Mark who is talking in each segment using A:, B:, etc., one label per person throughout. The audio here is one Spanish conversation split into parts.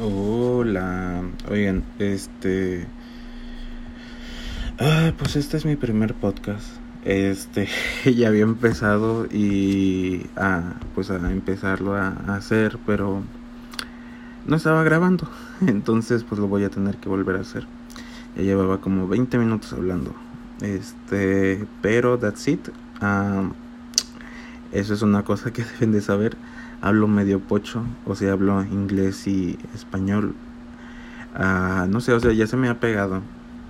A: Hola, oigan, este... Ah, pues este es mi primer podcast. Este, ya había empezado y... Ah, pues a empezarlo a, hacer, pero... No estaba grabando, entonces pues lo voy a tener que volver a hacer. Ya llevaba como 20 minutos hablando. Este, pero that's it. Ah, eso es una cosa que deben de saber hablo medio pocho, o sea, hablo inglés y español. Ah, no sé, o sea, ya se me ha pegado.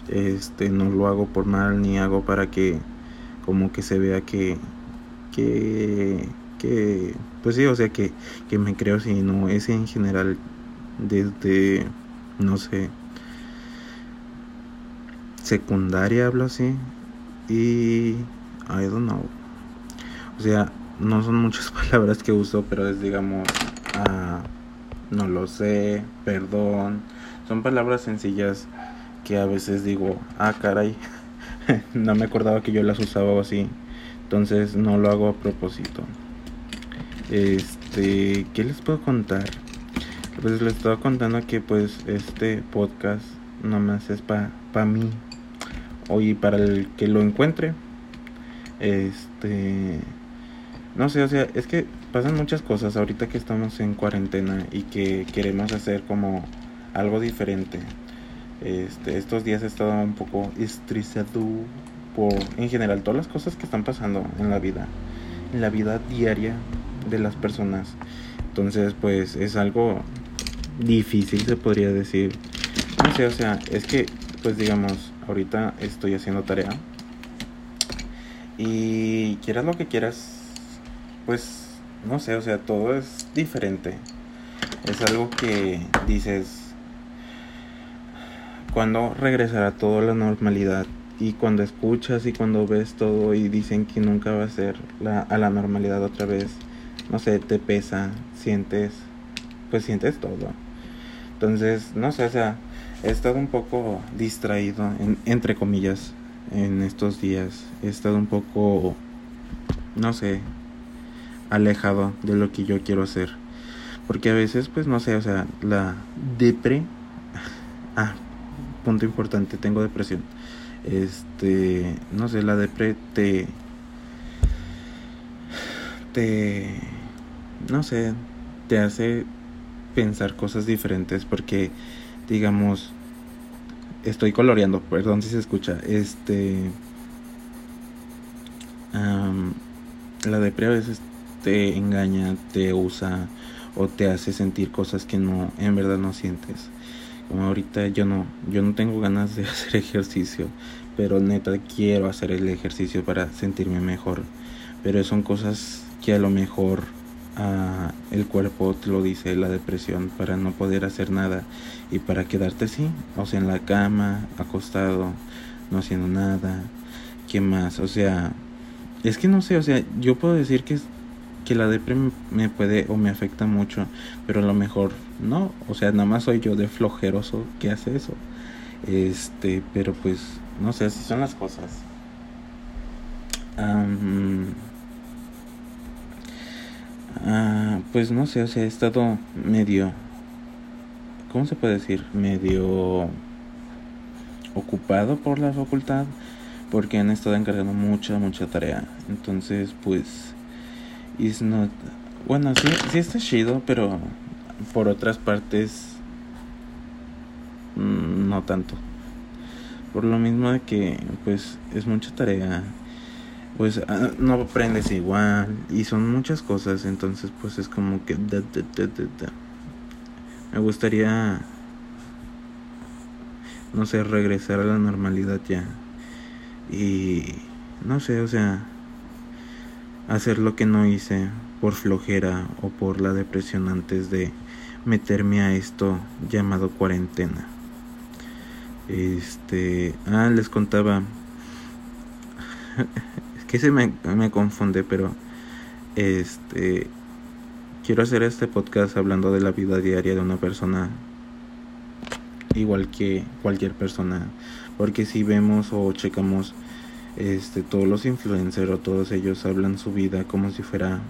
A: Este, no lo hago por mal ni hago para que como que se vea que que pues sí, o sea, que que me creo si no es en general desde no sé secundaria hablo así y I don't know. O sea, no son muchas palabras que uso, pero es digamos, ah, no lo sé, perdón. Son palabras sencillas que a veces digo, ah, caray, no me acordaba que yo las usaba así. Entonces no lo hago a propósito. Este, ¿qué les puedo contar? Pues les estaba contando que pues este podcast nomás es para pa mí. Hoy para el que lo encuentre. Este no sé, o sea, es que pasan muchas cosas ahorita que estamos en cuarentena y que queremos hacer como algo diferente. Este, estos días he estado un poco estresado por, en general, todas las cosas que están pasando en la vida, en la vida diaria de las personas. Entonces, pues es algo difícil, se podría decir. No sé, o sea, es que, pues digamos, ahorita estoy haciendo tarea. Y quieras lo que quieras, pues no sé, o sea, todo es diferente. Es algo que dices, cuando regresará todo a la normalidad? Y cuando escuchas y cuando ves todo y dicen que nunca va a ser la, a la normalidad otra vez, no sé, te pesa, sientes, pues sientes todo. Entonces, no sé, o sea, he estado un poco distraído, entre comillas, en estos días. He estado un poco, no sé, alejado de lo que yo quiero hacer. Porque a veces, pues no sé, o sea, la depre. Ah, punto importante, tengo depresión. Este, no sé, la depre te. Te. No sé, te hace pensar cosas diferentes porque, digamos, estoy coloreando, perdón si se escucha. Este. la depre a veces te engaña, te usa o te hace sentir cosas que no en verdad no sientes. Como ahorita yo no yo no tengo ganas de hacer ejercicio, pero neta quiero hacer el ejercicio para sentirme mejor. Pero son cosas que a lo mejor ah, el cuerpo te lo dice, la depresión, para no poder hacer nada y para quedarte así, o sea, en la cama, acostado, no haciendo nada. ¿Qué más? O sea, es que no sé, o sea, yo puedo decir que que la depresión me puede o me afecta mucho, pero a lo mejor no, o sea, nada más soy yo de flojeroso que hace eso. Este, pero pues, no sé, así son las cosas. Ah, pues no sé, o sea, he estado medio, ¿cómo se puede decir? Medio ocupado por la facultad porque han estado encargando mucha, mucha tarea. Entonces, pues Is not. Bueno, sí, sí está chido, pero por otras partes. Mm, no tanto. Por lo mismo de que, pues, es mucha tarea. Pues ah, no aprendes igual. Y son muchas cosas. Entonces, pues es como que. Me gustaría. No sé, regresar a la normalidad ya. Y. No sé, o sea hacer lo que no hice por flojera o por la depresión antes de meterme a esto llamado cuarentena. Este, ah, les contaba. es que se me, me confunde, pero este quiero hacer este podcast hablando de la vida diaria de una persona igual que cualquier persona, porque si vemos o checamos este todos los influencers o todos ellos hablan su vida como si fuera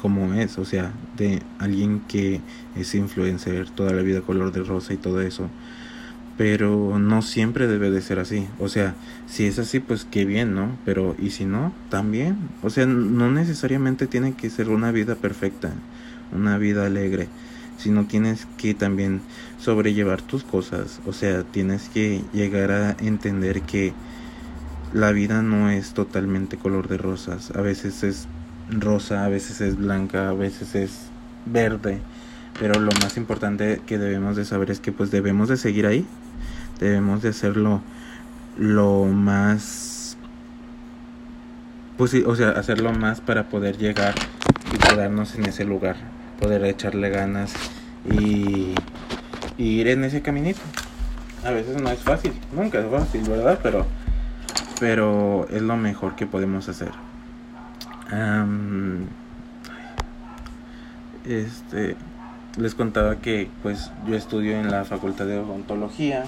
A: como es, o sea, de alguien que es influencer toda la vida color de rosa y todo eso. Pero no siempre debe de ser así. O sea, si es así, pues qué bien, ¿no? Pero y si no, también. O sea, no necesariamente tiene que ser una vida perfecta, una vida alegre, sino tienes que también sobrellevar tus cosas. O sea, tienes que llegar a entender que la vida no es totalmente color de rosas. A veces es rosa, a veces es blanca, a veces es verde. Pero lo más importante que debemos de saber es que pues debemos de seguir ahí. Debemos de hacerlo lo más pues o sea, hacerlo más para poder llegar y quedarnos en ese lugar, poder echarle ganas y, y ir en ese caminito. A veces no es fácil, nunca es fácil, ¿verdad? Pero pero es lo mejor que podemos hacer. Este les contaba que pues yo estudio en la facultad de odontología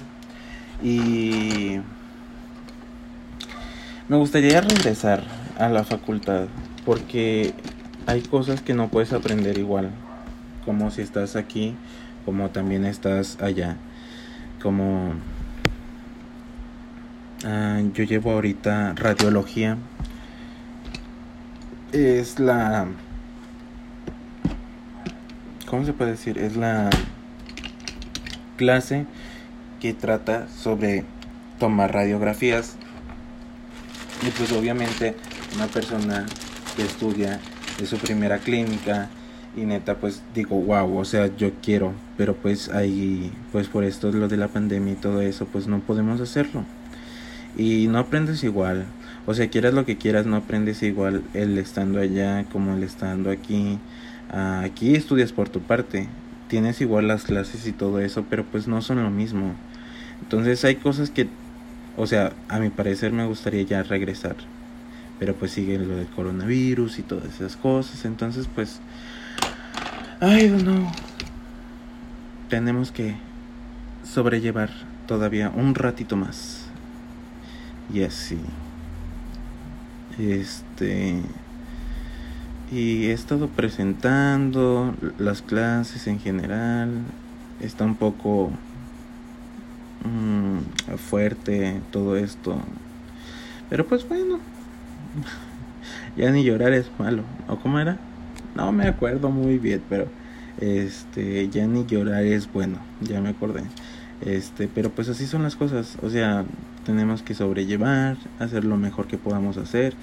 A: y me gustaría regresar a la facultad porque hay cosas que no puedes aprender igual como si estás aquí como también estás allá como ah, yo llevo ahorita radiología es la... ¿Cómo se puede decir? Es la clase que trata sobre tomar radiografías. Y pues obviamente una persona que estudia de su primera clínica y neta pues digo wow o sea yo quiero pero pues ahí pues por esto lo de la pandemia y todo eso pues no podemos hacerlo y no aprendes igual o sea, quieras lo que quieras, no aprendes igual el estando allá como el estando aquí. Aquí estudias por tu parte, tienes igual las clases y todo eso, pero pues no son lo mismo. Entonces hay cosas que, o sea, a mi parecer me gustaría ya regresar. Pero pues sigue lo del coronavirus y todas esas cosas. Entonces pues, ay, no. Tenemos que sobrellevar todavía un ratito más. Y así. Este. Y he estado presentando las clases en general. Está un poco mm, fuerte todo esto. Pero pues bueno. ya ni llorar es malo. ¿O cómo era? No me acuerdo muy bien, pero este ya ni llorar es bueno. Ya me acordé. Este, pero pues así son las cosas. O sea, tenemos que sobrellevar, hacer lo mejor que podamos hacer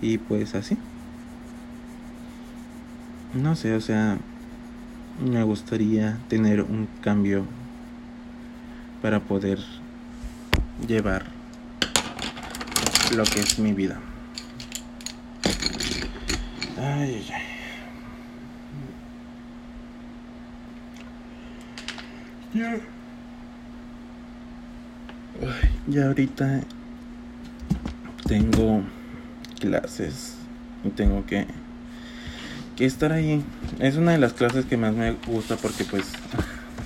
A: y pues así. No sé, o sea, me gustaría tener un cambio para poder llevar lo que es mi vida. Ay, ay. Ya ahorita tengo clases y tengo que, que estar ahí. Es una de las clases que más me gusta porque pues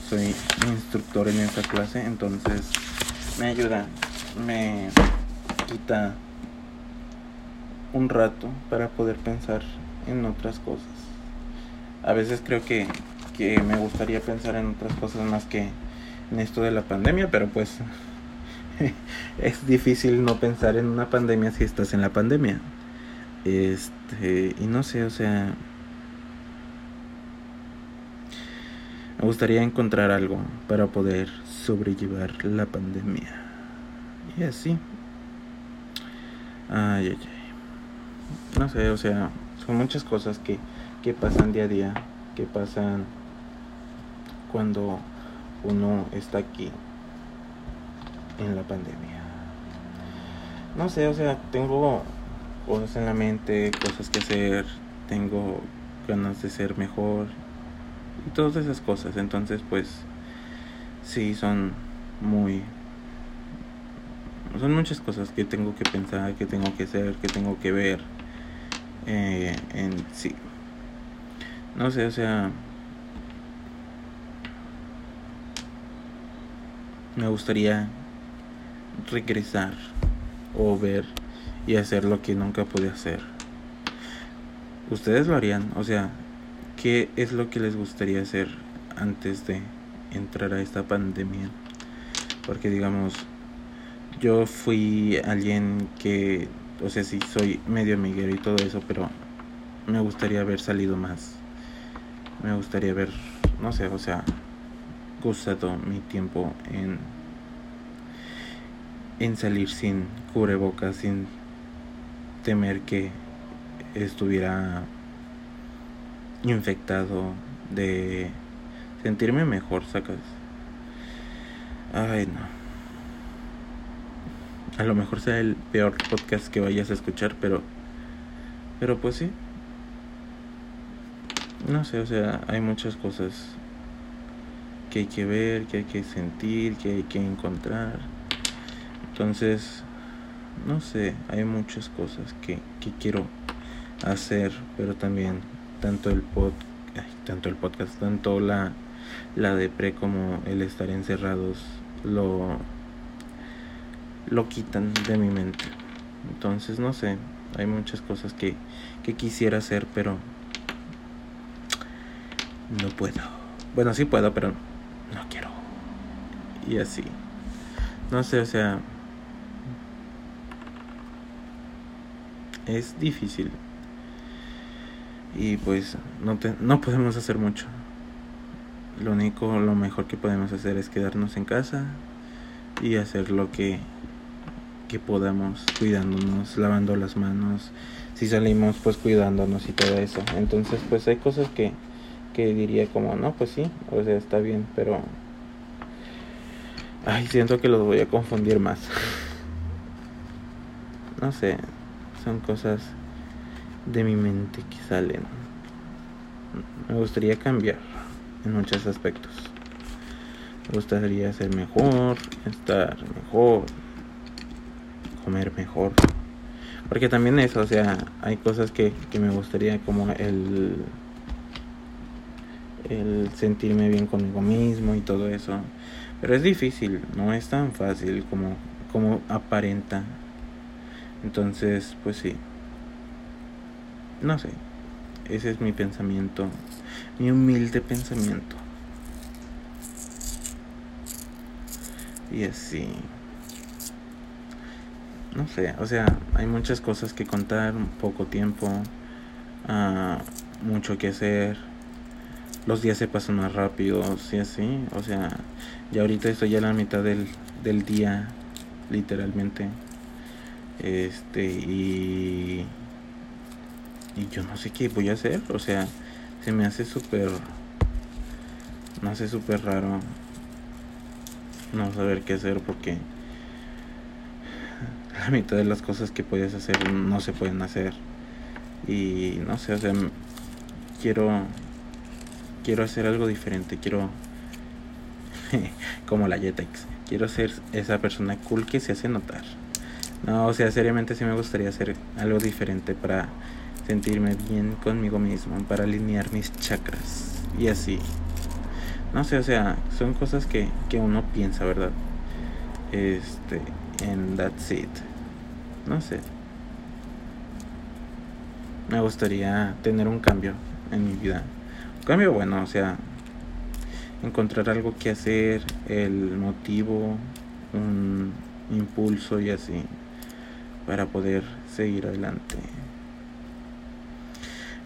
A: soy instructor en esa clase, entonces me ayuda, me quita un rato para poder pensar en otras cosas. A veces creo que, que me gustaría pensar en otras cosas más que en esto de la pandemia, pero pues es difícil no pensar en una pandemia si estás en la pandemia. Este, y no sé, o sea, me gustaría encontrar algo para poder sobrellevar la pandemia. Y así. Ay, ay, ay. No sé, o sea, son muchas cosas que, que pasan día a día, que pasan cuando uno está aquí en la pandemia. No sé, o sea, tengo cosas en la mente, cosas que hacer, tengo ganas de ser mejor y todas esas cosas. Entonces, pues, sí, son muy... Son muchas cosas que tengo que pensar, que tengo que hacer, que tengo que ver eh, en sí. No sé, o sea... Me gustaría regresar o ver y hacer lo que nunca pude hacer. Ustedes lo harían, o sea, ¿qué es lo que les gustaría hacer antes de entrar a esta pandemia? Porque digamos, yo fui alguien que, o sea, sí soy medio amiguero y todo eso, pero me gustaría haber salido más. Me gustaría haber, no sé, o sea, gustado mi tiempo en en salir sin cubrebocas, sin temer que estuviera infectado, de sentirme mejor, sacas. Ay, no. A lo mejor sea el peor podcast que vayas a escuchar, pero pero pues sí. No sé, o sea, hay muchas cosas que hay que ver, que hay que sentir, que hay que encontrar. Entonces, no sé, hay muchas cosas que, que quiero hacer, pero también tanto el pod, tanto el podcast, tanto la la depre como el estar encerrados lo lo quitan de mi mente. Entonces, no sé, hay muchas cosas que, que quisiera hacer, pero no puedo. Bueno, sí puedo, pero no quiero. Y así. No sé, o sea, es difícil. Y pues no, te, no podemos hacer mucho. Lo único, lo mejor que podemos hacer es quedarnos en casa y hacer lo que que podamos cuidándonos, lavando las manos, si salimos pues cuidándonos y todo eso. Entonces pues hay cosas que, que diría como, no, pues sí, o sea, está bien, pero... Ay, siento que los voy a confundir más. no sé, son cosas de mi mente que salen. Me gustaría cambiar en muchos aspectos. Me gustaría ser mejor, estar mejor, comer mejor. Porque también eso, o sea, hay cosas que, que me gustaría como el el sentirme bien conmigo mismo y todo eso. Pero es difícil, no es tan fácil como, como aparenta. Entonces, pues sí. No sé. Ese es mi pensamiento. Mi humilde pensamiento. Y así no sé, o sea, hay muchas cosas que contar, poco tiempo, uh, mucho que hacer, los días se pasan más rápido, sí, así, o sea, ya ahorita estoy ya a la mitad del, del día, literalmente, este, y, y yo no sé qué voy a hacer, o sea, se me hace súper, me hace súper raro no saber qué hacer porque la mitad de las cosas que puedes hacer no se pueden hacer. Y no sé, o quiero quiero hacer algo diferente, quiero como la Jetex, quiero ser esa persona cool que se hace notar. No, o sea, seriamente sí me gustaría hacer algo diferente para sentirme bien conmigo mismo, para alinear mis chakras y así. No sé, o sea, son cosas que, que uno piensa, ¿verdad? Este, and that's it. No sé. Me gustaría tener un cambio en mi vida. Un cambio bueno, o sea, encontrar algo que hacer, el motivo, un impulso y así, para poder seguir adelante.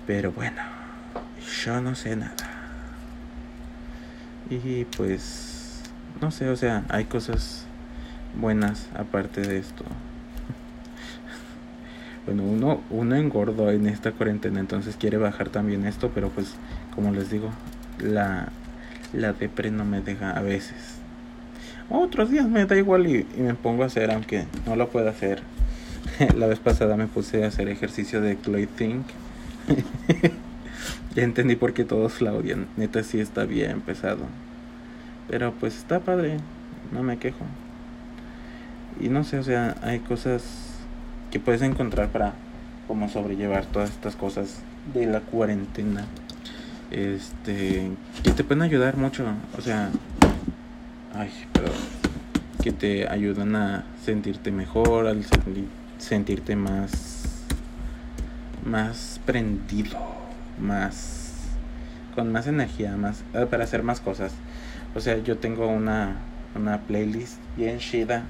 A: Pero bueno, yo no sé nada. Y pues, no sé, o sea, hay cosas buenas aparte de esto. Bueno, uno, uno engordo en esta cuarentena, entonces quiere bajar también esto, pero pues como les digo, la, la depre no me deja a veces. Otros días me da igual y, me pongo a hacer, aunque no lo puedo hacer. la vez pasada me puse a hacer ejercicio de Chloe Think. ya entendí por qué todos la odian. Neta sí está bien pesado. Pero pues está padre, no me quejo. Y no sé, o sea, hay cosas que puedes encontrar para como sobrellevar todas estas cosas de la cuarentena. Este, que te pueden ayudar mucho, o sea, ay, pero que te ayudan a sentirte mejor, al sentirte más más prendido, más con más energía, más eh, para hacer más cosas. O sea, yo tengo una, una playlist bien chida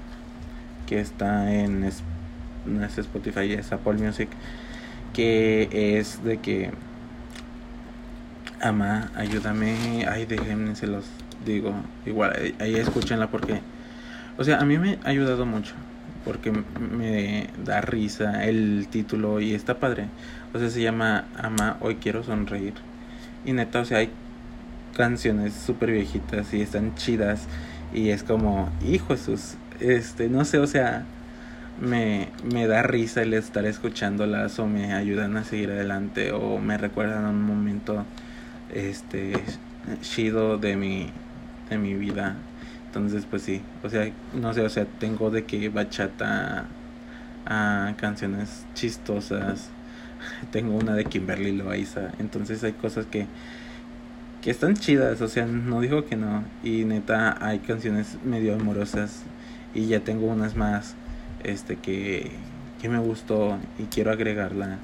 A: que está en, no es Spotify, es Apple Music, que es de que ama, ayúdame, ay, déjenme se los digo, igual, ahí escúchenla porque, o sea, a mí me ha ayudado mucho porque me da risa el título y está padre. O sea, se llama Ama, hoy quiero sonreír. Y neta, o sea, hay canciones súper viejitas y están chidas. Y es como, hijo Jesús, este, no sé, o sea, me, me da risa el estar escuchándolas o me ayudan a seguir adelante o me recuerdan a un momento, este, chido de mi, de mi vida entonces, pues sí, o sea, no sé, o sea, tengo de que bachata a canciones chistosas. Tengo una de Kimberly Loaiza. Entonces hay cosas que que están chidas, o sea, no digo que no. Y neta, hay canciones medio amorosas y ya tengo unas más este que que me gustó y quiero agregarla.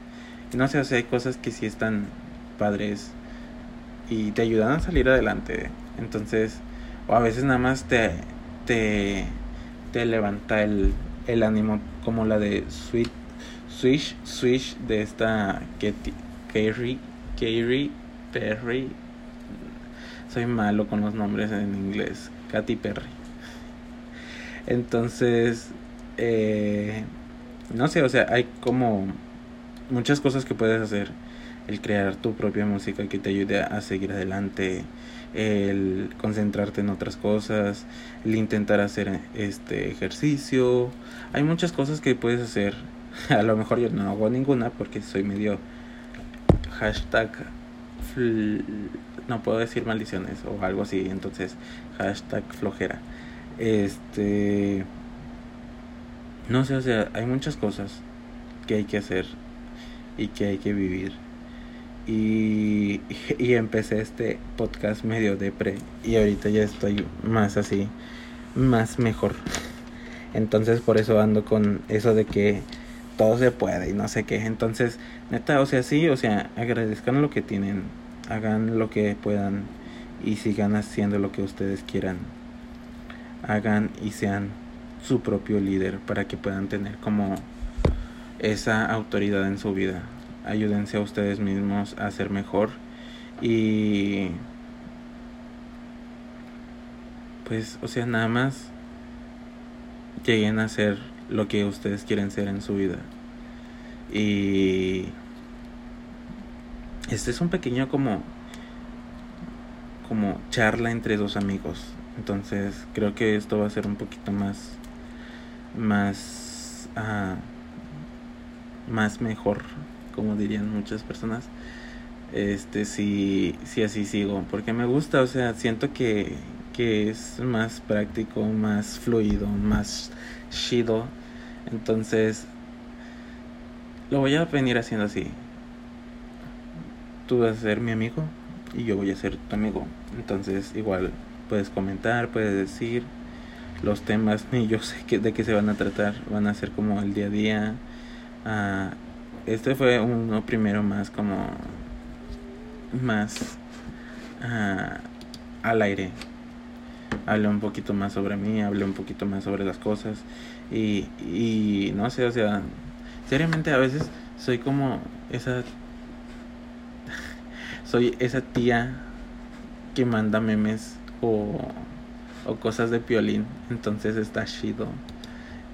A: Y no sé, o sea, hay cosas que sí están padres y te ayudan a salir adelante. Entonces, o a veces nada más te, te, te levanta el, el ánimo como la de Sweet Swish Swish de esta Katy Katy Perry. Soy malo con los nombres en inglés. Katy Perry. Entonces eh, no sé o sea hay como muchas cosas que puedes hacer el crear tu propia música que te ayude a seguir adelante el concentrarte en otras cosas, el intentar hacer este ejercicio. Hay muchas cosas que puedes hacer. A lo mejor yo no hago ninguna porque soy medio hashtag no puedo decir maldiciones o algo así, entonces hashtag flojera. Este no sé, o sea, hay muchas cosas que hay que hacer y que hay que vivir y, y empecé este podcast medio depre y ahorita ya estoy más así, más mejor. Entonces por eso ando con eso de que todo se puede y no sé qué. Entonces, neta, o sea, sí, o sea, agradezcan lo que tienen, hagan lo que puedan y sigan haciendo lo que ustedes quieran. Hagan y sean su propio líder para que puedan tener como esa autoridad en su vida ayúdense a ustedes mismos a ser mejor. Y pues o sea nada más lleguen a ser lo que ustedes quieren ser en su vida. Y este es un pequeño como como charla entre dos amigos. Entonces creo que esto va a ser un poquito más más uh, más mejor como dirían muchas personas, este si, si así sigo, porque me gusta, o sea, siento que, que es más práctico, más fluido, más chido, entonces lo voy a venir haciendo así. Tú vas a ser mi amigo y yo voy a ser tu amigo. Entonces igual puedes comentar, puedes decir los temas, ni yo sé que, de qué se van a tratar, van a ser como el día a día. Uh, este fue uno primero más como más uh, al aire. Hablé un poquito más sobre mí hablé un poquito más sobre las cosas y, y no sé o sea seriamente a veces soy como esa soy esa tía que manda memes o, o cosas de piolín entonces está chido.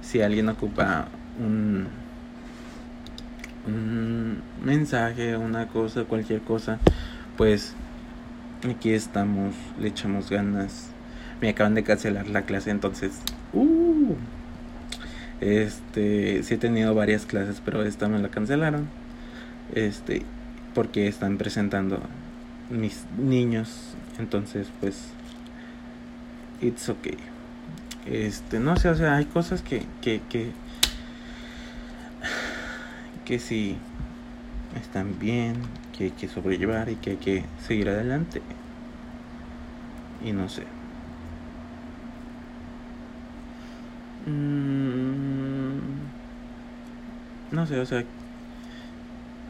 A: Si alguien ocupa un un mensaje, una cosa, cualquier cosa, pues aquí estamos, le echamos ganas. Me acaban de cancelar la clase, entonces, uh, este, sí he tenido varias clases, pero esta me la cancelaron. Este, porque están presentando mis niños, entonces, pues, it's okay. Este, no sé, o sea, hay cosas que, que, que que si están bien, que hay que sobrellevar y que hay que seguir adelante. Y no sé. Mm, no sé, o sea,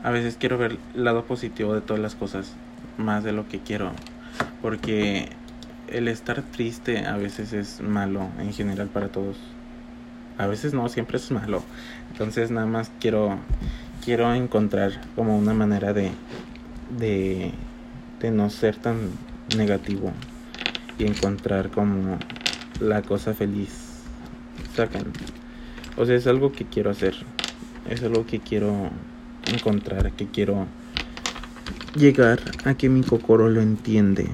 A: a veces quiero ver el lado positivo de todas las cosas más de lo que quiero. Porque el estar triste a veces es malo en general para todos. A veces no, siempre es malo. Entonces nada más quiero quiero encontrar como una manera de de de no ser tan negativo y encontrar como la cosa feliz. Sacan. O sea, es algo que quiero hacer. Es algo que quiero encontrar, que quiero llegar a que mi cocoro lo entiende.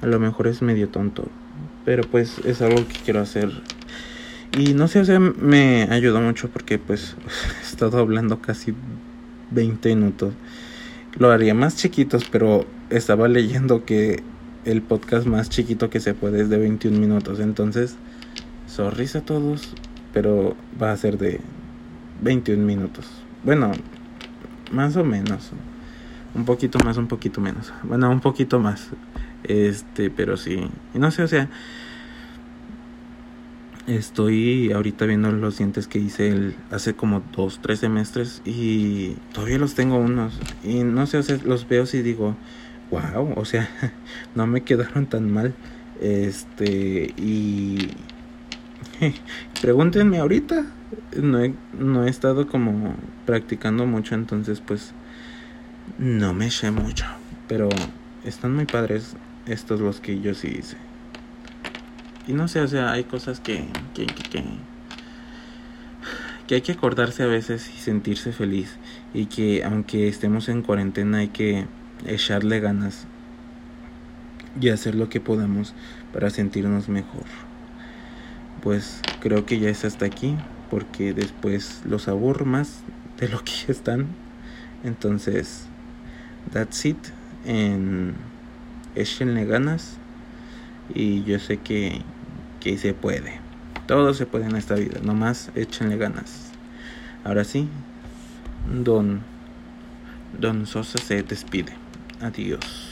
A: A lo mejor es medio tonto, pero pues es algo que quiero hacer. Y no sé, o sea, me ayudó mucho porque pues he estado hablando casi 20 minutos. Lo haría más chiquitos, pero estaba leyendo que el podcast más chiquito que se puede es de 21 minutos. Entonces, sorrisa a todos, pero va a ser de 21 minutos. Bueno, más o menos. Un poquito más, un poquito menos. Bueno, un poquito más. Este, pero sí. No sé, o sea. Estoy ahorita viendo los dientes que hice el, hace como dos, tres semestres y todavía los tengo unos. Y no sé, o sea, los veo y digo, wow, o sea, no me quedaron tan mal. Este, y pregúntenme ahorita. No he, no he estado como practicando mucho, entonces pues no me sé mucho. Pero están muy padres estos los que yo sí hice. Y no sé, o sea, hay cosas que, que, que, que hay que acordarse a veces y sentirse feliz. Y que aunque estemos en cuarentena hay que echarle ganas y hacer lo que podamos para sentirnos mejor. Pues creo que ya es hasta aquí porque después los aburro más de lo que están. Entonces, that's it. En échenle ganas y yo sé que, que se puede. Todo se puede en esta vida, nomás échenle ganas. Ahora sí, Don Don Sosa se despide. Adiós.